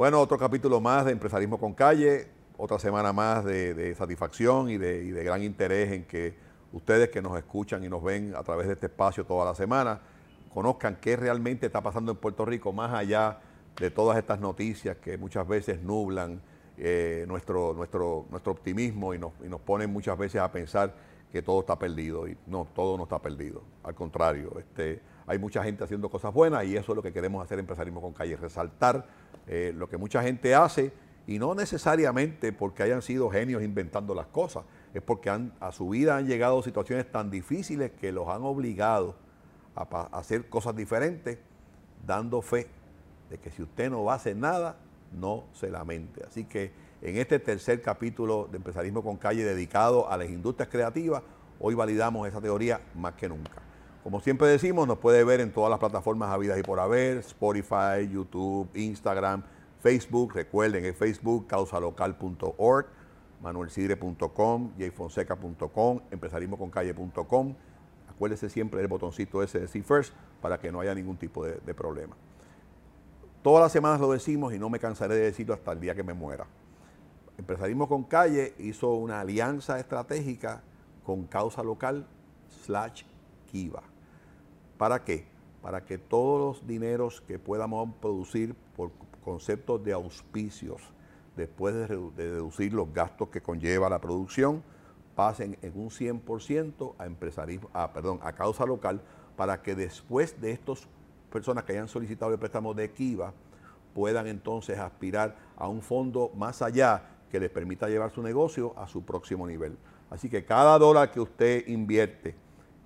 Bueno, otro capítulo más de Empresarismo con Calle, otra semana más de, satisfacción y de, gran interés en que ustedes que nos escuchan y nos ven a través de este espacio toda la semana, conozcan qué realmente está pasando en Puerto Rico, más allá de todas estas noticias que muchas veces nublan eh, nuestro, nuestro, nuestro optimismo y nos, y nos ponen muchas veces a pensar que todo está perdido. Y no, todo no está perdido. Al contrario, este, hay mucha gente haciendo cosas buenas y eso es lo que queremos hacer en Empresarismo con Calle, resaltar eh, lo que mucha gente hace y no necesariamente porque hayan sido genios inventando las cosas, es porque a su vida han llegado situaciones tan difíciles que los han obligado a, a hacer cosas diferentes, dando fe de que si usted no va a hacer nada, no se lamente. Así que en este tercer capítulo de Empresarismo con Calle dedicado a las industrias creativas, hoy validamos esa teoría más que nunca. Como siempre decimos, nos puede ver en todas las plataformas habidas y por haber, Spotify, YouTube, Instagram, Facebook. Recuerden, en Facebook, causalocal.org, manuelsidre.com, jfonseca.com, empresarismoconcalle.com. Acuérdese siempre del botoncito ese de See First para que no haya ningún tipo de problema. Todas las semanas lo decimos y no me cansaré de decirlo hasta el día que me muera. Empresarismo con Calle hizo una alianza estratégica con Causa Local slash Kiva. ¿Para qué? Para que todos los dineros que podamos producir por conceptos de auspicios, después de, deducir los gastos que conlleva la producción, pasen en un 100% a empresarismo, a, perdón, a causa local, para que después de estas personas que hayan solicitado el préstamo de Kiva puedan entonces aspirar a un fondo más allá que les permita llevar su negocio a su próximo nivel. Así que cada dólar que usted invierte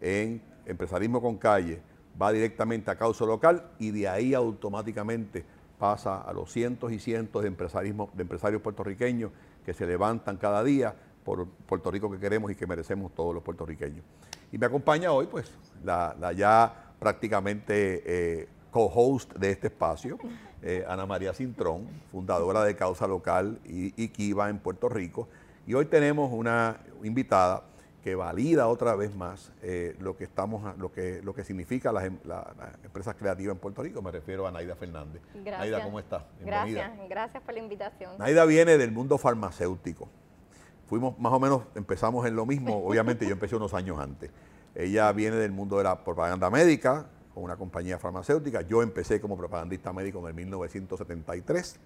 en empresarismo con calle va directamente a causa local y de ahí automáticamente pasa a los cientos y cientos de, empresarismo, de empresarios puertorriqueños que se levantan cada día por Puerto Rico que queremos y que merecemos todos los puertorriqueños. Y me acompaña hoy pues la, ya prácticamente eh, co-host de este espacio, eh, Ana María Cintrón, fundadora de Causa Local y, y, Kiva en Puerto Rico. Y hoy tenemos una invitada que valida otra vez más eh, lo que estamos, lo que, lo que significa las, empresas creativas en Puerto Rico. Me refiero a Naida Fernández. Gracias. Naida, ¿cómo estás? Gracias, gracias por la invitación. Naida viene del mundo farmacéutico. Fuimos más o menos, empezamos en lo mismo. Obviamente yo empecé unos años antes. Ella viene del mundo de la propaganda médica, con una compañía farmacéutica. Yo empecé como propagandista médico en el 1973.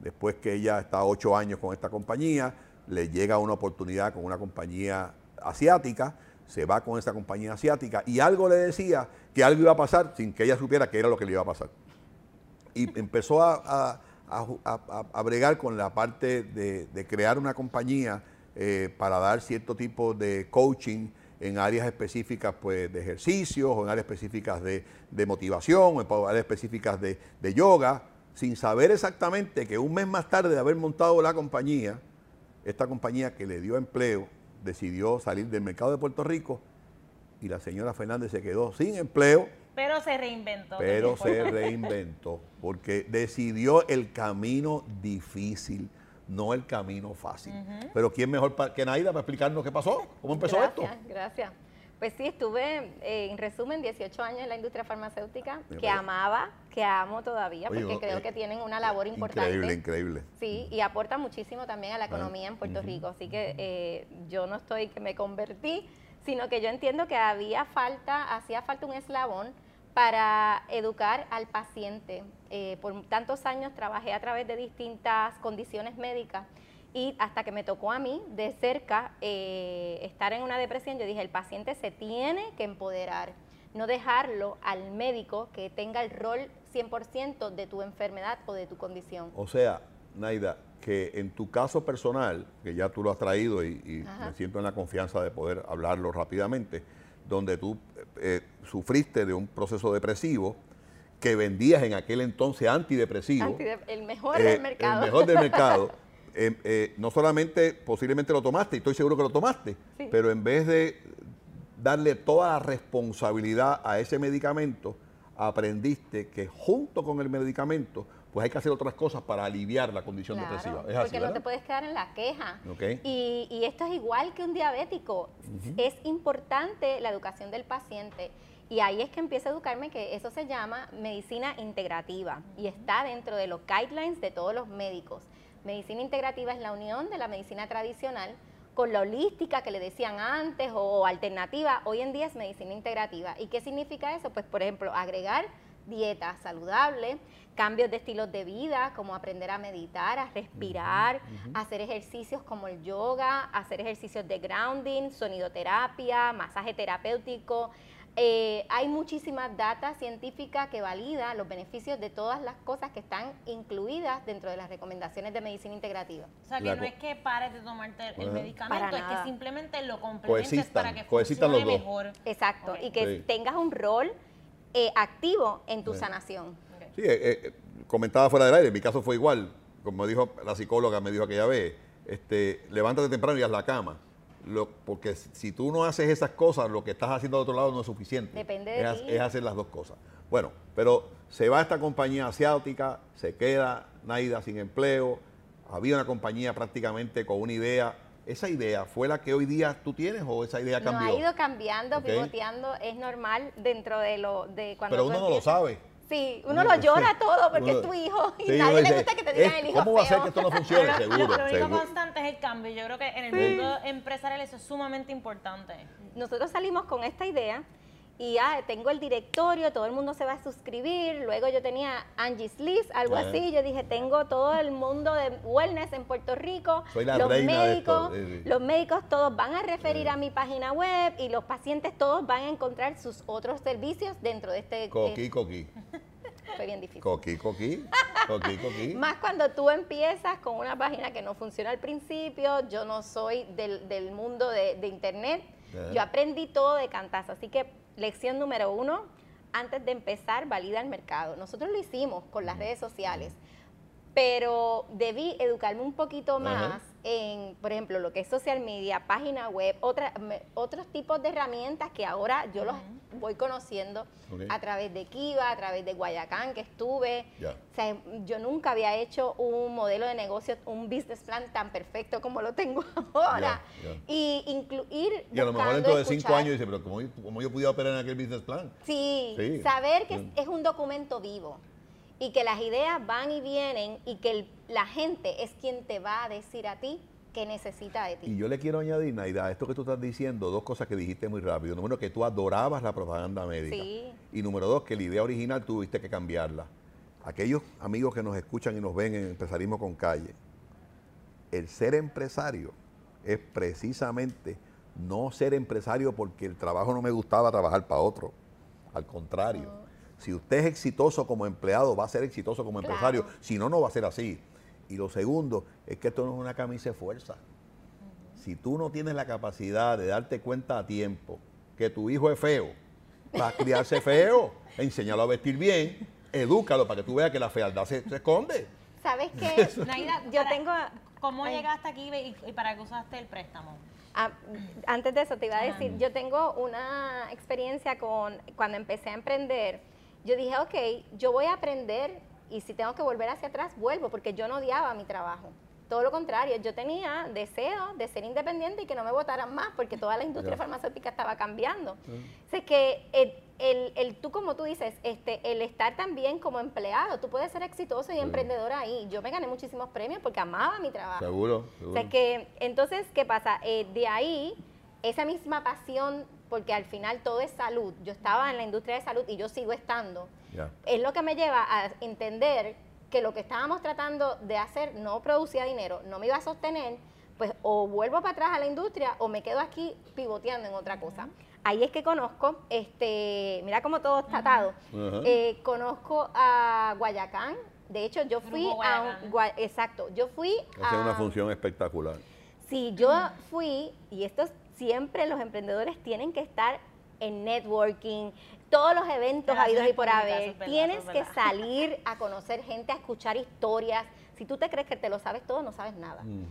Después que ella está ocho años con esta compañía, le llega una oportunidad con una compañía asiática, se va con esa compañía asiática y algo le decía que algo iba a pasar sin que ella supiera que era lo que le iba a pasar. Y empezó a, bregar con la parte de, crear una compañía eh, para dar cierto tipo de coaching en áreas específicas pues, de ejercicios, o en áreas específicas de, motivación, o en áreas específicas de, yoga, sin saber exactamente que un mes más tarde de haber montado la compañía, esta compañía que le dio empleo, decidió salir del mercado de Puerto Rico y la señora Fernández se quedó sin empleo. Pero se reinventó. Pero se reinventó, porque decidió el camino difícil no el camino fácil. Pero ¿quién mejor que Naida para explicarnos qué pasó? ¿Cómo empezó esto? Gracias. Pues sí, estuve, eh, en resumen, 18 años en la industria farmacéutica, que amaba, que amo todavía, porque creo eh, que tienen una labor importante. Increíble, increíble. Sí, y aporta muchísimo también a la economía en Puerto Rico. Así que eh, yo no estoy que me convertí, sino que yo entiendo que había falta, hacía falta un eslabón para educar al paciente. Eh, por tantos años trabajé a través de distintas condiciones médicas y hasta que me tocó a mí de cerca eh, estar en una depresión, yo dije, el paciente se tiene que empoderar, no dejarlo al médico que tenga el rol 100% de tu enfermedad o de tu condición. O sea, Naida, que en tu caso personal, que ya tú lo has traído y, me siento en la confianza de poder hablarlo rápidamente, donde tú eh, sufriste de un proceso depresivo que vendías en aquel entonces antidepresivo. el mejor del eh, mercado. El mejor del mercado. Eh, no solamente posiblemente lo tomaste, y estoy seguro que lo tomaste, pero en vez de darle toda la responsabilidad a ese medicamento, aprendiste que junto con el medicamento pues hay que hacer otras cosas para aliviar la condición depresiva. porque no te puedes quedar en la queja. Y, esto es igual que un diabético. Es importante la educación del paciente. Y ahí es que empiezo a educarme que eso se llama medicina integrativa y está dentro de los guidelines de todos los médicos. Medicina integrativa es la unión de la medicina tradicional con la holística que le decían antes o alternativa. Hoy en día es medicina integrativa. ¿Y qué significa eso? Pues, por ejemplo, agregar dieta saludable, cambios de estilos de vida, como aprender a meditar, a respirar, hacer ejercicios como el yoga, hacer ejercicios de grounding, sonidoterapia, masaje terapéutico, eh, hay muchísimas data científica que valida los beneficios de todas las cosas que están incluidas dentro de las recomendaciones de medicina integrativa. O sea, que no es que pares de tomarte el medicamento, es que simplemente lo complementes para que funcione mejor. Exacto, y que tengas un rol eh, activo en tu sanación. Sí, eh, comentaba fuera del aire, en mi caso fue igual, como dijo la psicóloga, me dijo aquella vez, este, levántate temprano y haz la cama porque si tú no haces esas cosas, lo que estás haciendo al otro lado no es suficiente. Depende de es, es hacer las dos cosas. Bueno, pero se va esta compañía asiática, se queda Naida sin empleo, había una compañía prácticamente con una idea. ¿Esa idea fue la que hoy día tú tienes o esa idea cambió? No, ha ido cambiando, pivoteando, es normal dentro de lo de cuando Pero uno no lo sabe. Sí, uno lo llora todo porque es tu hijo y nadie le gusta que te digan el hijo ¿Cómo va a ser que esto no funcione? seguro. Lo, único constante es el cambio. Yo creo que en el mundo empresarial eso es sumamente importante. Nosotros salimos con esta idea y ya tengo el directorio, todo el mundo se va a suscribir. Luego yo tenía Angie's List, algo así. Yo dije, tengo todo el mundo de wellness en Puerto Rico. Soy la los reina médicos, de esto. los médicos todos van a referir a mi página web y los pacientes todos van a encontrar sus otros servicios dentro de este. Coqui, eh, coqui. Fue bien difícil. Coqui, coqui. Coqui, coqui. Más cuando tú empiezas con una página que no funciona al principio. Yo no soy del, mundo de, internet. Yo aprendí todo de cantazo. Así que lección número uno, antes de empezar, valida el mercado. Nosotros lo hicimos con las redes sociales, pero debí educarme un poquito más en, por ejemplo, lo que es social media, página web, otra, otros tipos de herramientas que ahora yo los voy conociendo a través de Kiva, a través de Guayacán, que estuve. O sea, yo nunca había hecho un modelo de negocio, un business plan tan perfecto como lo tengo ahora. Y incluir. Y a lo mejor dentro de cinco años dice, pero ¿cómo, cómo yo pude operar en aquel business plan? Sí, saber que es, un documento vivo y que las ideas van y vienen y que la gente es quien te va a decir a ti que necesita de ti. Y yo le quiero añadir, Naida, a esto que tú estás diciendo, dos cosas que dijiste muy rápido. Número que tú adorabas la propaganda médica. Y número dos, que la idea original tuviste que cambiarla. Aquellos amigos que nos escuchan y nos ven en Empresarismo con Calle, el ser empresario es precisamente no ser empresario porque el trabajo no me gustaba trabajar para otro. Al contrario, si usted es exitoso como empleado, va a ser exitoso como empresario. Si no, no va a ser así. Y lo segundo es que esto no es una camisa de fuerza. Si tú no tienes la capacidad de darte cuenta a tiempo que tu hijo es feo, va a criarse feo, enséñalo a vestir bien, edúcalo para que tú veas que la fealdad se, esconde. ¿Sabes qué? Naida, yo tengo... ¿Cómo llegaste aquí y, para qué usaste el préstamo? Ah, antes de eso te iba a decir, yo tengo una experiencia con cuando empecé a emprender. Yo dije, ok, yo voy a aprender y si tengo que volver hacia atrás, vuelvo, porque yo no odiaba mi trabajo. Todo lo contrario, yo tenía deseo de ser independiente y que no me votaran más, porque toda la industria farmacéutica estaba cambiando. O que el, el, tú, como tú dices, este, el estar también como empleado, tú puedes ser exitoso y emprendedor ahí. Yo me gané muchísimos premios porque amaba mi trabajo. Seguro. O que, entonces, ¿qué pasa? Eh, de ahí, esa misma pasión, porque al final todo es salud. Yo estaba en la industria de salud y yo sigo estando. Es lo que me lleva a entender que lo que estábamos tratando de hacer no producía dinero, no me iba a sostener, pues o vuelvo para atrás a la industria o me quedo aquí pivoteando en otra cosa. Ahí es que conozco, este, mira cómo todo está atado, eh, conozco a Guayacán, de hecho yo fui a un, exacto, yo fui a... una función espectacular. Sí, yo fui, y esto siempre los emprendedores tienen que estar en networking, todos los eventos habidos y por haber. Tienes que salir a conocer gente, a escuchar historias. Si tú te crees que te lo sabes todo, no sabes nada. Mm.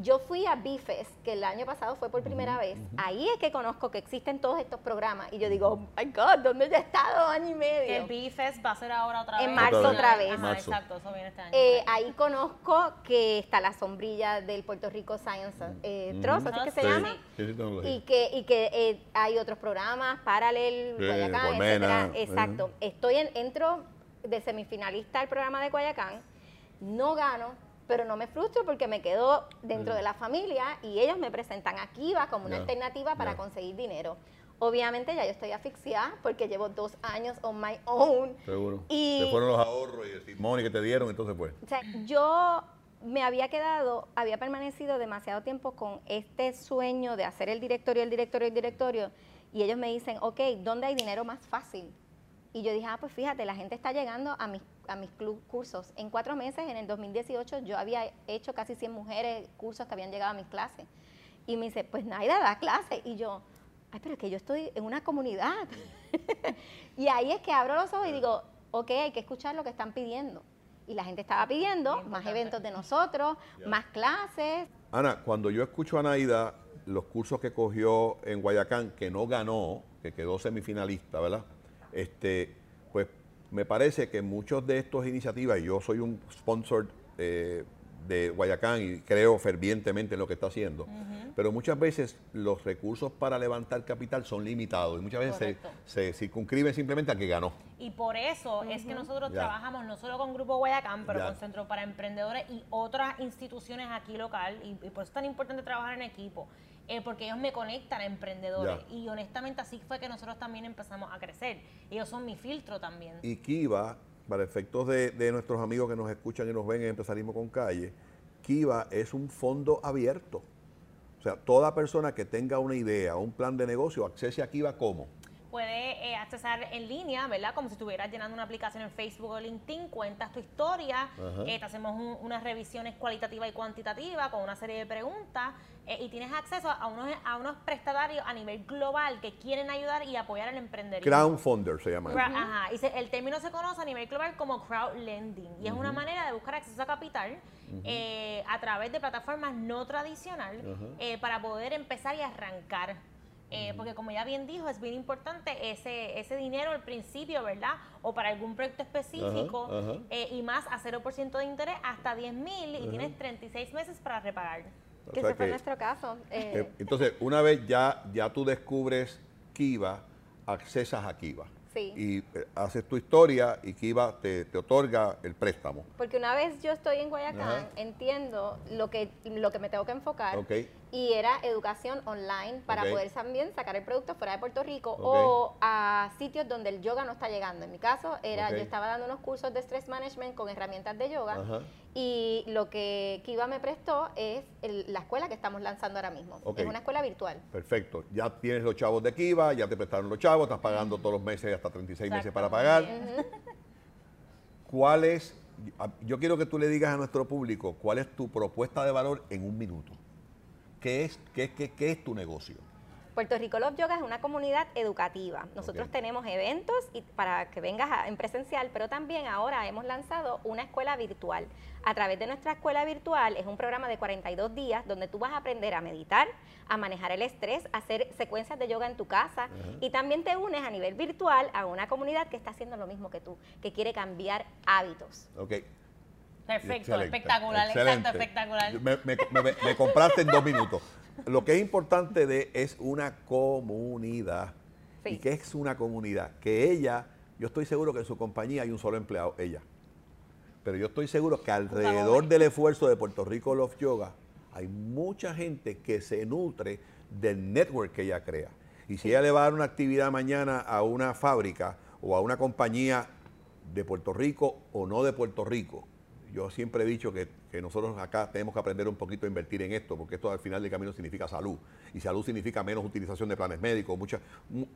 Yo fui a Bifes, que el año pasado fue por primera vez. Ahí es que conozco que existen todos estos programas. Y yo digo, oh my God, ¿dónde ya he estado año y medio? El Bifes va a ser ahora otra vez. En marzo otra vez. exacto, eso viene este año. Eh, ahí conozco que está la sombrilla del Puerto Rico Science eh, Trust, así que se llama. y que, y que eh, hay otros programas, Paralel, Guayacán, etcétera. Exacto. Estoy en, entro de semifinalista al programa de Guayacán, no gano, pero no me frustro porque me quedo dentro de la familia y ellos me presentan a Kiva como una alternativa para conseguir dinero. Obviamente ya yo estoy asfixiada porque llevo dos años on my own. Seguro. Y te fueron los ahorros y el testimonio que te dieron, entonces fue. O sea, yo me había quedado, había permanecido demasiado tiempo con este sueño de hacer el directorio, el directorio, el directorio. Y ellos me dicen, ok, ¿dónde hay dinero más fácil? Y yo dije, ah, pues fíjate, la gente está llegando a mis, a mis club, cursos. En cuatro meses, en el 2018, yo había hecho casi 100 mujeres cursos que habían llegado a mis clases. Y me dice, pues Naida da clase. Y yo, ay, pero es que yo estoy en una comunidad. y ahí es que abro los ojos y digo, ok, hay que escuchar lo que están pidiendo. Y la gente estaba pidiendo más eventos de nosotros, más clases. Ana, cuando yo escucho a Naida, los cursos que cogió en Guayacán, que no ganó, que quedó semifinalista, ¿verdad? Este, pues me parece que muchos de estas iniciativas, yo soy un sponsor eh, de Guayacán y creo fervientemente en lo que está haciendo, pero muchas veces los recursos para levantar capital son limitados y muchas veces se, circunscriben simplemente a que ganó. Y por eso es que nosotros trabajamos no solo con Grupo Guayacán, pero con Centro para Emprendedores y otras instituciones aquí local, y, y por eso es tan importante trabajar en equipo. Eh, porque ellos me conectan a emprendedores. Y honestamente así fue que nosotros también empezamos a crecer. Ellos son mi filtro también. Y Kiva, para efectos de, nuestros amigos que nos escuchan y nos ven en Empresarismo con Calle, Kiva es un fondo abierto. O sea, toda persona que tenga una idea, un plan de negocio, accese a Kiva como puede eh, accesar en línea, ¿verdad? Como si estuvieras llenando una aplicación en Facebook o LinkedIn, cuentas tu historia, eh, te hacemos unas revisiones cualitativas y cuantitativas con una serie de preguntas eh, y tienes acceso a unos, a unos prestatarios a nivel global que quieren ayudar y apoyar el emprendimiento. Crowdfunder se llama. Ajá, y el término se conoce a nivel global como crowdlending y es una manera de buscar acceso a capital a través de plataformas no tradicionales para poder empezar y arrancar. Eh, porque como ya bien dijo, es bien importante ese, ese dinero al principio, ¿verdad? O para algún proyecto específico eh, y más a 0% de interés hasta 10 mil y tienes 36 meses para repagar. que ese fue nuestro caso. Eh. entonces, una vez ya, ya tú descubres Kiva, accesas a Kiva. Y haces tu historia y Kiva te, te, otorga el préstamo. Porque una vez yo estoy en Guayacán, entiendo lo que, lo que me tengo que enfocar. Okay y era educación online para poder también sacar el producto fuera de Puerto Rico o a sitios donde el yoga no está llegando. En mi caso, era yo estaba dando unos cursos de stress management con herramientas de yoga y lo que Kiva me prestó es la escuela que estamos lanzando ahora mismo. Es una escuela virtual. Perfecto. Ya tienes los chavos de Kiva, ya te prestaron los chavos, estás pagando todos los meses hasta 36 meses para pagar. ¿Cuál es, yo quiero que tú le digas a nuestro público, cuál es tu propuesta de valor en un minuto? ¿Qué es, qué, qué, qué es tu negocio? Puerto Rico Love Yoga es una comunidad educativa. Nosotros tenemos eventos y para que vengas en presencial, pero también ahora hemos lanzado una escuela virtual. A través de nuestra escuela virtual es un programa de 42 días donde tú vas a aprender a meditar, a manejar el estrés, a hacer secuencias de yoga en tu casa y también te unes a nivel virtual a una comunidad que está haciendo lo mismo que tú, que quiere cambiar hábitos. Okay. Perfecto, espectacular, exacto, espectacular. Me, compraste en dos minutos. Lo que es importante de es una comunidad. ¿Y qué es una comunidad? Que ella, yo estoy seguro que en su compañía hay un solo empleado, ella. Pero yo estoy seguro que alrededor del esfuerzo de Puerto Rico Love Yoga hay mucha gente que se nutre del network que ella crea. Y si ella le va a dar una actividad mañana a una fábrica o a una compañía de Puerto Rico o no de Puerto Rico, yo siempre he dicho que, nosotros acá tenemos que aprender un poquito a invertir en esto, porque esto al final del camino significa salud. Y salud significa menos utilización de planes médicos, mucha,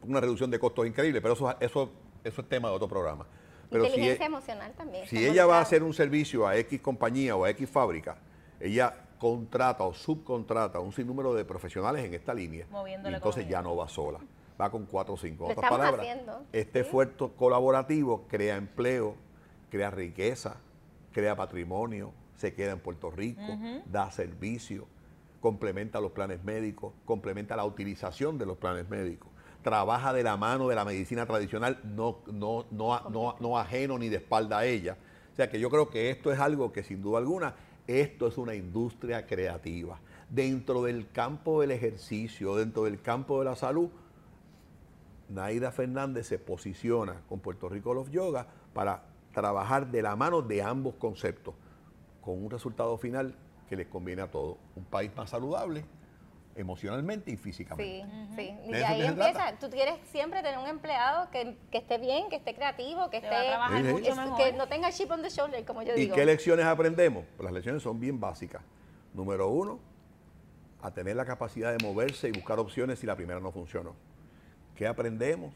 una reducción de costos increíble, pero eso, eso, eso es tema de otro programa. Pero Inteligencia emocional también. Si ella va a hacer un servicio a X compañía o a X fábrica, ella contrata o subcontrata un sinnúmero de profesionales en esta línea. Y entonces ya no va sola, va con cuatro o cinco. otras palabras, este esfuerzo colaborativo crea empleo, crea riqueza, crea patrimonio, se queda en Puerto Rico, da servicio. complementa los planes médicos, complementa la utilización de los planes médicos, trabaja de la mano de la medicina tradicional, no, no, no, no, no ajeno ni de espalda a ella. O sea que yo creo que esto es algo que sin duda alguna, esto es una industria creativa. Dentro del campo del ejercicio, dentro del campo de la salud, Naida Fernández se posiciona con Puerto Rico Love Yoga para trabajar de la mano de ambos conceptos, con un resultado final que les conviene a todos. Un país más saludable, emocionalmente y físicamente. Sí, sí. Y ahí empieza. Tú quieres siempre tener un empleado que, esté bien, que esté creativo, que esté que no tenga chip on the shoulder, como yo digo. ¿Y qué lecciones aprendemos? Pues las lecciones son bien básicas. Número uno, a tener la capacidad de moverse y buscar opciones si la primera no funcionó. ¿Qué aprendemos?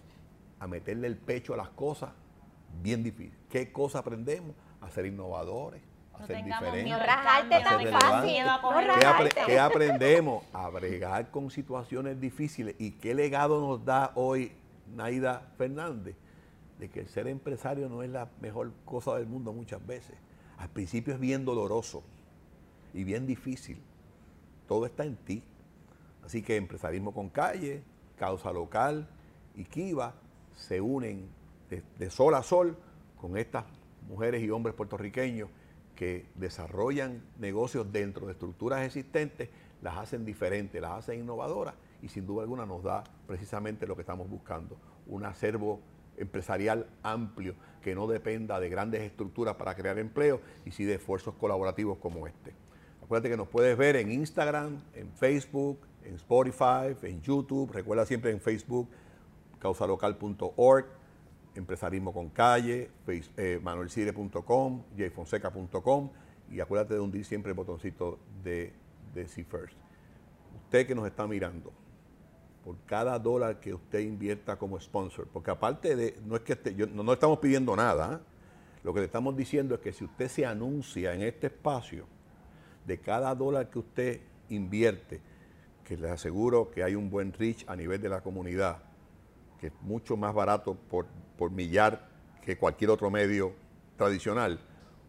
A meterle el pecho a las cosas, bien difícil. ¿Qué cosa aprendemos? A ser innovadores, a ser diferentes. ¿Qué, aprendemos? A bregar con situaciones difíciles. ¿Y qué legado nos da hoy Naida Fernández? De que el ser empresario no es la mejor cosa del mundo muchas veces. Al principio es bien doloroso y bien difícil. Todo está en ti. Así que empresarismo con calle, Causa Local y Kiva se unen de, sol a sol con estas mujeres y hombres puertorriqueños que desarrollan negocios dentro de estructuras existentes, las hacen diferentes, las hacen innovadoras y sin duda alguna nos da precisamente lo que estamos buscando, un acervo empresarial amplio que no dependa de grandes estructuras para crear empleo y sí de esfuerzos colaborativos como este. Acuérdate que nos puedes ver en Instagram, en Facebook, en Spotify, en YouTube, recuerda siempre en Facebook, causalocal.org, Empresarismo con Calle, eh, manuelcire.com, jfonseca.com y acuérdate de hundir siempre el botoncito de, de See First. Usted que nos está mirando, por cada dólar que usted invierta como sponsor, porque aparte de, no es que no, estamos pidiendo nada, ¿eh? lo que le estamos diciendo es que si usted se anuncia en este espacio, de cada dólar que usted invierte, que les aseguro que hay un buen reach a nivel de la comunidad, que es mucho más barato por, por millar que cualquier otro medio tradicional.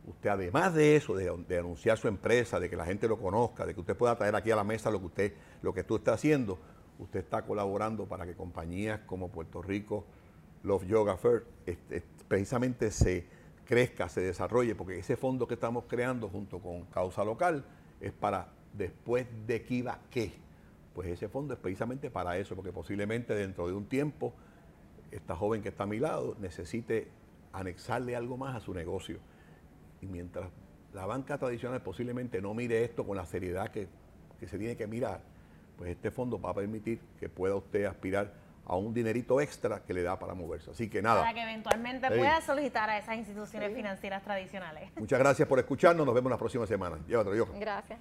Usted, además de eso, de, anunciar su empresa, de que la gente lo conozca, de que usted pueda traer aquí a la mesa lo que usted, lo que tú está haciendo, usted está colaborando para que compañías como Puerto Rico, Love Yoga Fair, precisamente se crezca, se desarrolle, porque ese fondo que estamos creando junto con Causa Local es para después de Kiva qué pues ese fondo es precisamente para eso, porque posiblemente dentro de un tiempo esta joven que está a mi lado necesite anexarle algo más a su negocio. Y mientras la banca tradicional posiblemente no mire esto con la seriedad que, se tiene que mirar, pues este fondo va a permitir que pueda usted aspirar a un dinerito extra que le da para moverse. Así que nada. Para que eventualmente pueda solicitar a esas instituciones financieras tradicionales. Muchas gracias por escucharnos. Nos vemos la próxima semana. Llévatelo, yo. Gracias.